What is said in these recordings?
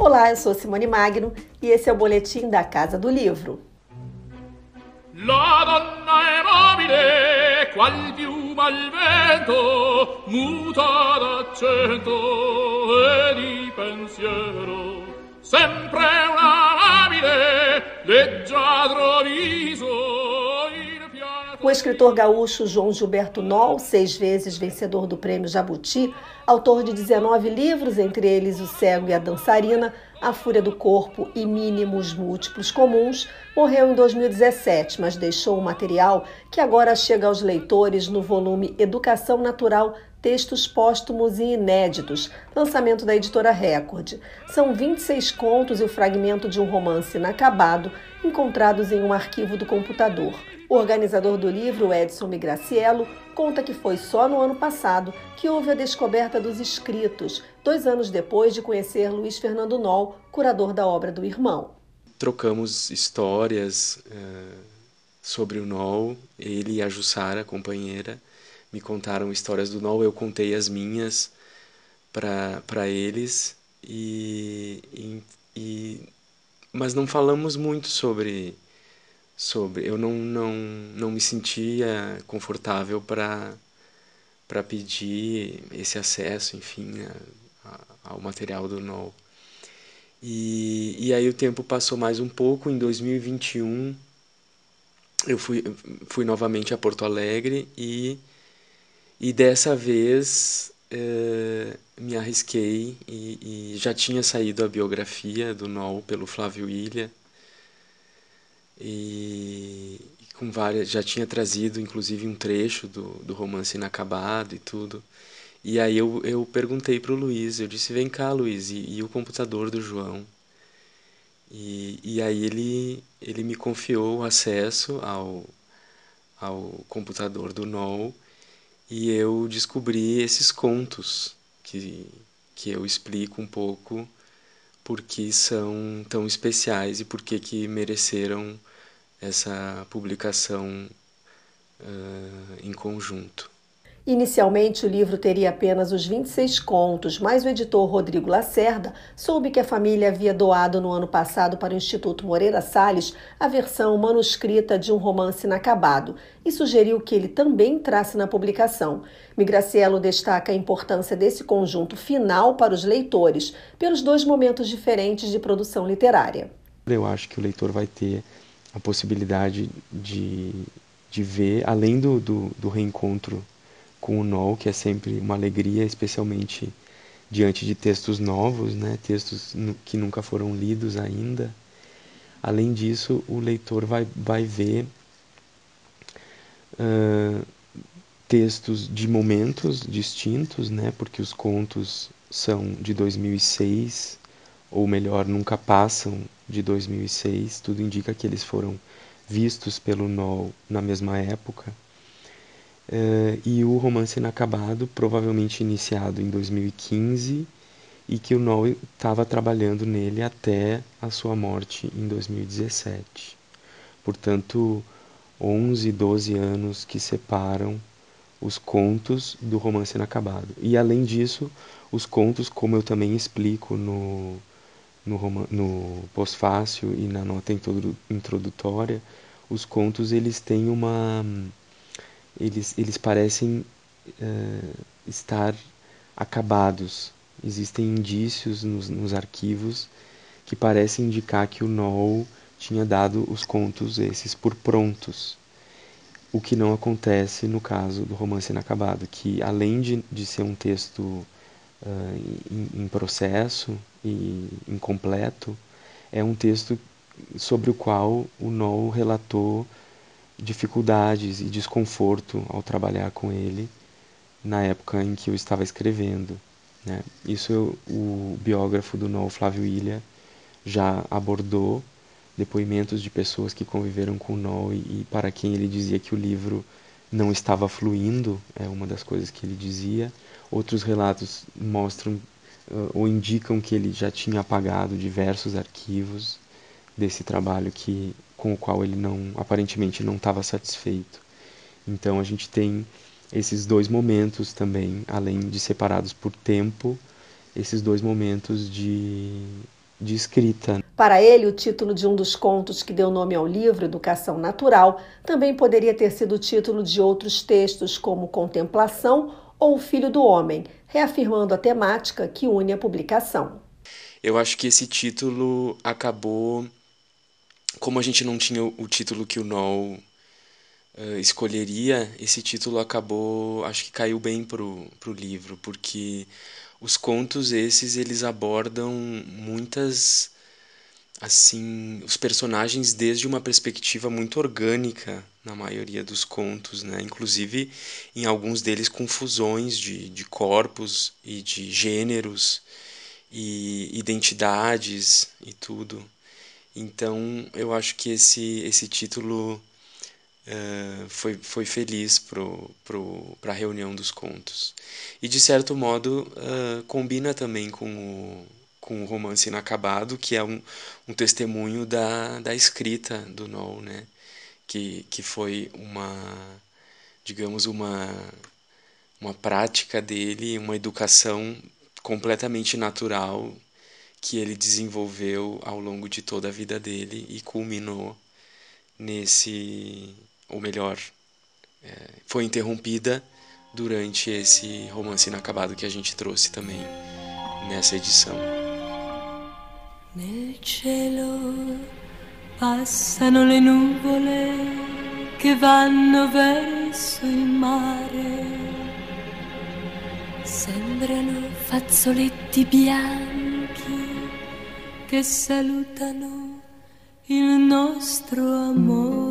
Olá, eu sou Simone Magno e esse é o boletim da Casa do Livro. La donna è mobile, qual piuma al vento, muta d'accento e di pensiero. Sempre una amabile, leggiadro viso, o escritor gaúcho João Gilberto Noll, seis vezes vencedor do prêmio Jabuti, autor de 19 livros, entre eles O Cego e a Dançarina, A Fúria do Corpo e Mínimos Múltiplos Comuns, morreu em 2017, mas deixou um material que agora chega aos leitores no volume Educação Natural Textos póstumos e inéditos, lançamento da editora Record. São 26 contos e o fragmento de um romance inacabado encontrados em um arquivo do computador. O organizador do livro, Edson Migraciello, conta que foi só no ano passado que houve a descoberta dos escritos, dois anos depois de conhecer Luiz Fernando Noll, curador da obra do irmão. Trocamos histórias uh, sobre o Noll, ele e a Jussara, companheira, me contaram histórias do Noll, eu contei as minhas para eles. E, e, e, mas não falamos muito sobre sobre eu não não não me sentia confortável para para pedir esse acesso enfim a, a, ao material do Noll e, e aí o tempo passou mais um pouco em 2021 eu fui fui novamente a Porto Alegre e e dessa vez uh, me arrisquei e, e, já tinha saído a biografia do Noll pelo Flávio Ilha. E, e, com várias, já tinha trazido inclusive um trecho do, do romance inacabado e tudo. E aí eu, eu perguntei para o Luiz, eu disse, vem cá Luiz, e, e o computador do João? E, e aí ele, ele me confiou o acesso ao, ao computador do Noll e eu descobri esses contos que, que eu explico um pouco por que são tão especiais e por que, que mereceram essa publicação uh, em conjunto. Inicialmente, o livro teria apenas os 26 contos, mas o editor Rodrigo Lacerda soube que a família havia doado no ano passado para o Instituto Moreira Salles a versão manuscrita de um romance inacabado e sugeriu que ele também entrasse na publicação. Migracielo destaca a importância desse conjunto final para os leitores, pelos dois momentos diferentes de produção literária. Eu acho que o leitor vai ter a possibilidade de, de ver, além do, do, do reencontro com o NOL, que é sempre uma alegria, especialmente diante de textos novos, né? textos que nunca foram lidos ainda. Além disso, o leitor vai, vai ver uh, textos de momentos distintos, né? porque os contos são de 2006, ou melhor, nunca passam de 2006. Tudo indica que eles foram vistos pelo NOL na mesma época. Uh, e o Romance Inacabado, provavelmente iniciado em 2015, e que o Noll estava trabalhando nele até a sua morte em 2017. Portanto, 11, 12 anos que separam os contos do Romance Inacabado. E além disso, os contos, como eu também explico no, no, no pós-fácil e na nota introdutória, os contos eles têm uma eles, eles parecem uh, estar acabados. Existem indícios nos, nos, arquivos que parecem indicar que o Noll tinha dado os contos esses por prontos. O que não acontece no caso do romance inacabado, que além de, de ser um texto uh, em, em processo e incompleto, é um texto sobre o qual o Noll relatou dificuldades e desconforto ao trabalhar com ele na época em que eu estava escrevendo. Né? Isso eu, o biógrafo do Noel Flávio Ilha já abordou depoimentos de pessoas que conviveram com o Noel e, e para quem ele dizia que o livro não estava fluindo, é uma das coisas que ele dizia. Outros relatos mostram ou indicam que ele já tinha apagado diversos arquivos desse trabalho que com o qual ele não aparentemente não estava satisfeito. Então a gente tem esses dois momentos também, além de separados por tempo, esses dois momentos de, de escrita. Para ele, o título de um dos contos que deu nome ao livro, Educação Natural, também poderia ter sido o título de outros textos, como Contemplação ou O Filho do Homem, reafirmando a temática que une a publicação. Eu acho que esse título acabou. Como a gente não tinha o título que o Noel uh, escolheria, esse título acabou. Acho que caiu bem pro, pro livro, porque os contos esses eles abordam muitas assim os personagens desde uma perspectiva muito orgânica na maioria dos contos, né? Inclusive em alguns deles com fusões de, de corpos e de gêneros e identidades e tudo. Então eu acho que esse esse título uh, foi, foi feliz para pro, pro, a reunião dos contos. E de certo modo uh, combina também com o, com o romance inacabado, que é um, um testemunho da, da escrita do Noel, né? que, que foi uma, digamos, uma, uma prática dele, uma educação completamente natural que ele desenvolveu ao longo de toda a vida dele e culminou nesse ou melhor, é, foi interrompida durante esse romance inacabado que a gente trouxe também nessa edição. Nel cielo passano le nuvole che vanno verso il mare. Sembrano fazzoletti bianchi che salutano il nostro amore.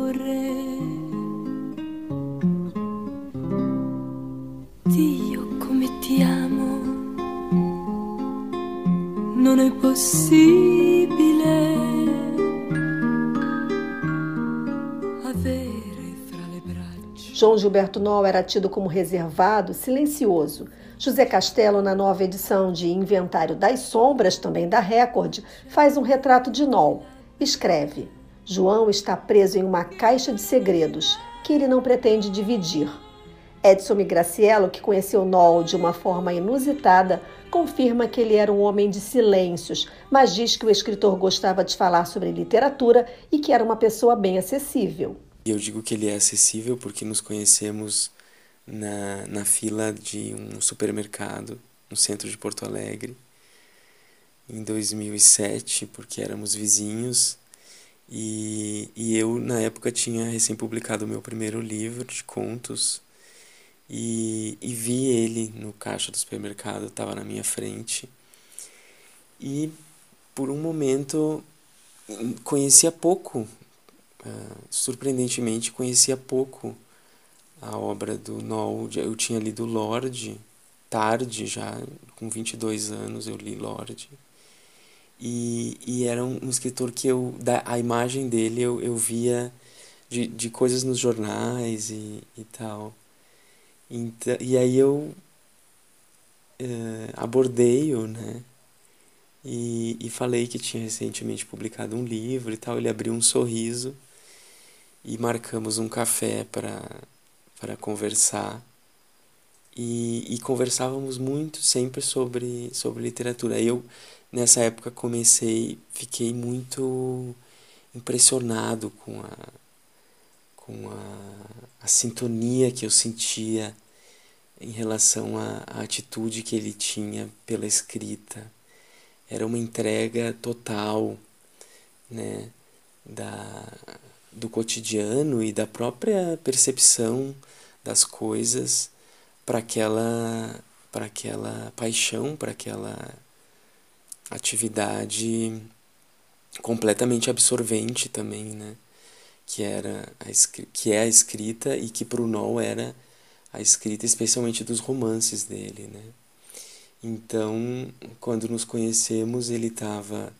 non è possibile avere fra le braccia. João Gilberto Noll era tido como reservado, silencioso. José Castelo, na nova edição de Inventário das Sombras, também da Record, faz um retrato de Noll. Escreve: João está preso em uma caixa de segredos que ele não pretende dividir. Edson Migraciello, que conheceu Noll de uma forma inusitada, confirma que ele era um homem de silêncios, mas diz que o escritor gostava de falar sobre literatura e que era uma pessoa bem acessível. Eu digo que ele é acessível porque nos conhecemos na, na fila de um supermercado no centro de Porto Alegre em 2007, porque éramos vizinhos. E, e eu, na época, tinha recém-publicado o meu primeiro livro de contos e, e vi ele no caixa do supermercado, estava na minha frente. E por um momento conhecia pouco, uh, surpreendentemente conhecia pouco a obra do Noel. Eu tinha lido Lorde, tarde já, com 22 anos eu li Lorde. E, e era um, escritor que eu, da, a imagem dele eu, eu via de, de coisas nos jornais e, e tal. Então, e aí eu uh, abordei-o, né? E, e falei que tinha recentemente publicado um livro e tal. Ele abriu um sorriso e marcamos um café para conversar. E, e conversávamos muito sempre sobre, sobre literatura. Eu, nessa época, comecei, fiquei muito impressionado com a, com a, a sintonia que eu sentia em relação à, à atitude que ele tinha pela escrita. Era uma entrega total né, da, do cotidiano e da própria percepção das coisas para aquela para aquela paixão, para aquela atividade completamente absorvente também, né? que era a, que é a escrita e que para o Noel era a escrita especialmente dos romances dele, né? Então, quando nos conhecemos, ele estava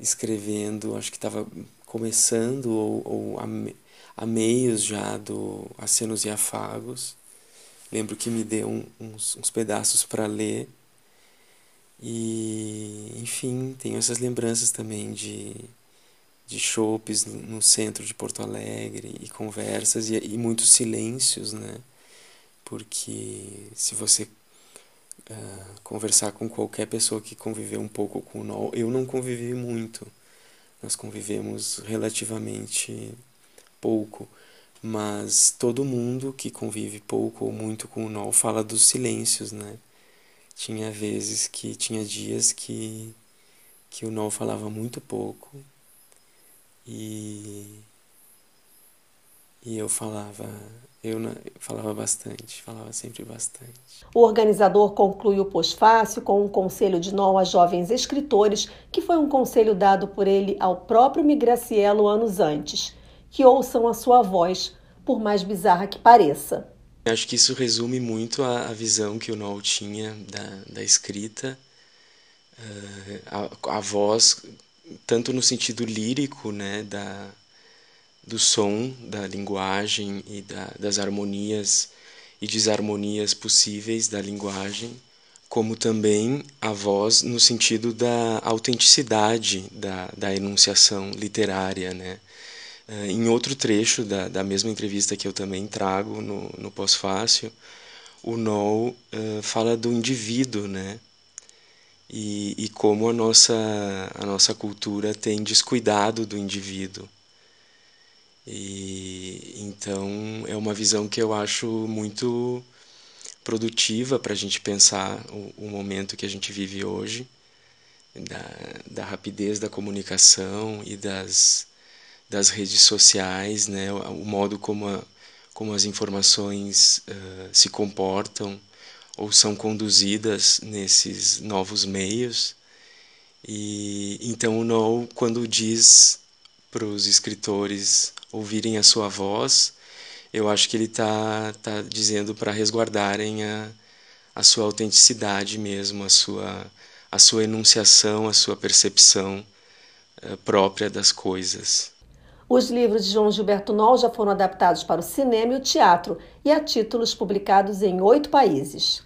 escrevendo, acho que estava começando ou, ou a, meios já do Acenos e Afagos. Lembro que me deu uns, uns pedaços para ler. E, enfim, tenho essas lembranças também de de chopes no centro de Porto Alegre e conversas e, e muitos silêncios, né? Porque se você uh, conversar com qualquer pessoa que conviveu um pouco com o NOL. Eu não convivi muito, nós convivemos relativamente pouco, mas todo mundo que convive pouco ou muito com o NOL fala dos silêncios, né? Tinha vezes que, tinha dias que, que o NOL falava muito pouco e, e eu falava eu falava bastante, falava sempre bastante. O organizador conclui o pós-fácil com um conselho de nó a jovens escritores, que foi um conselho dado por ele ao próprio Migracielo anos antes, que ouçam a sua voz, por mais bizarra que pareça. Acho que isso resume muito a, a visão que o Noel tinha da, da escrita, uh, a, a voz, tanto no sentido lírico, né, da, do som, da linguagem e da, das harmonias e desarmonias possíveis da linguagem, como também a voz no sentido da autenticidade da, da enunciação literária. Né? Uh, em outro trecho da, da mesma entrevista que eu também trago no, no pós-fácil, o Noel uh, fala do indivíduo, né? E, e como a nossa, a nossa cultura tem descuidado do indivíduo. E então é uma visão que eu acho muito produtiva para a gente pensar o, o, momento que a gente vive hoje, da, da rapidez da comunicação e das, das redes sociais, né? o, modo como, a, como as informações uh, se comportam ou são conduzidas nesses novos meios. E então o No, quando diz para os escritores ouvirem a sua voz, eu acho que ele está tá dizendo para resguardarem a, a sua autenticidade mesmo, a sua, a sua enunciação, a sua percepção uh, própria das coisas. Os livros de João Gilberto Noll já foram adaptados para o cinema e o teatro e há títulos publicados em oito países.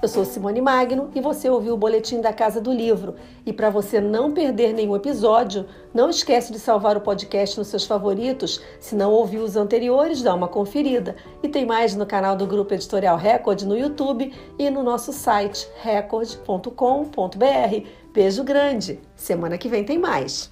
Eu sou Simone Magno e você ouviu o Boletim da Casa do Livro. E para você não perder nenhum episódio, não esquece de salvar o podcast nos seus favoritos. Se não ouviu os anteriores, dá uma conferida. E tem mais no canal do Grupo Editorial Record no YouTube e no nosso site record.com.br. Beijo grande! Semana que vem tem mais.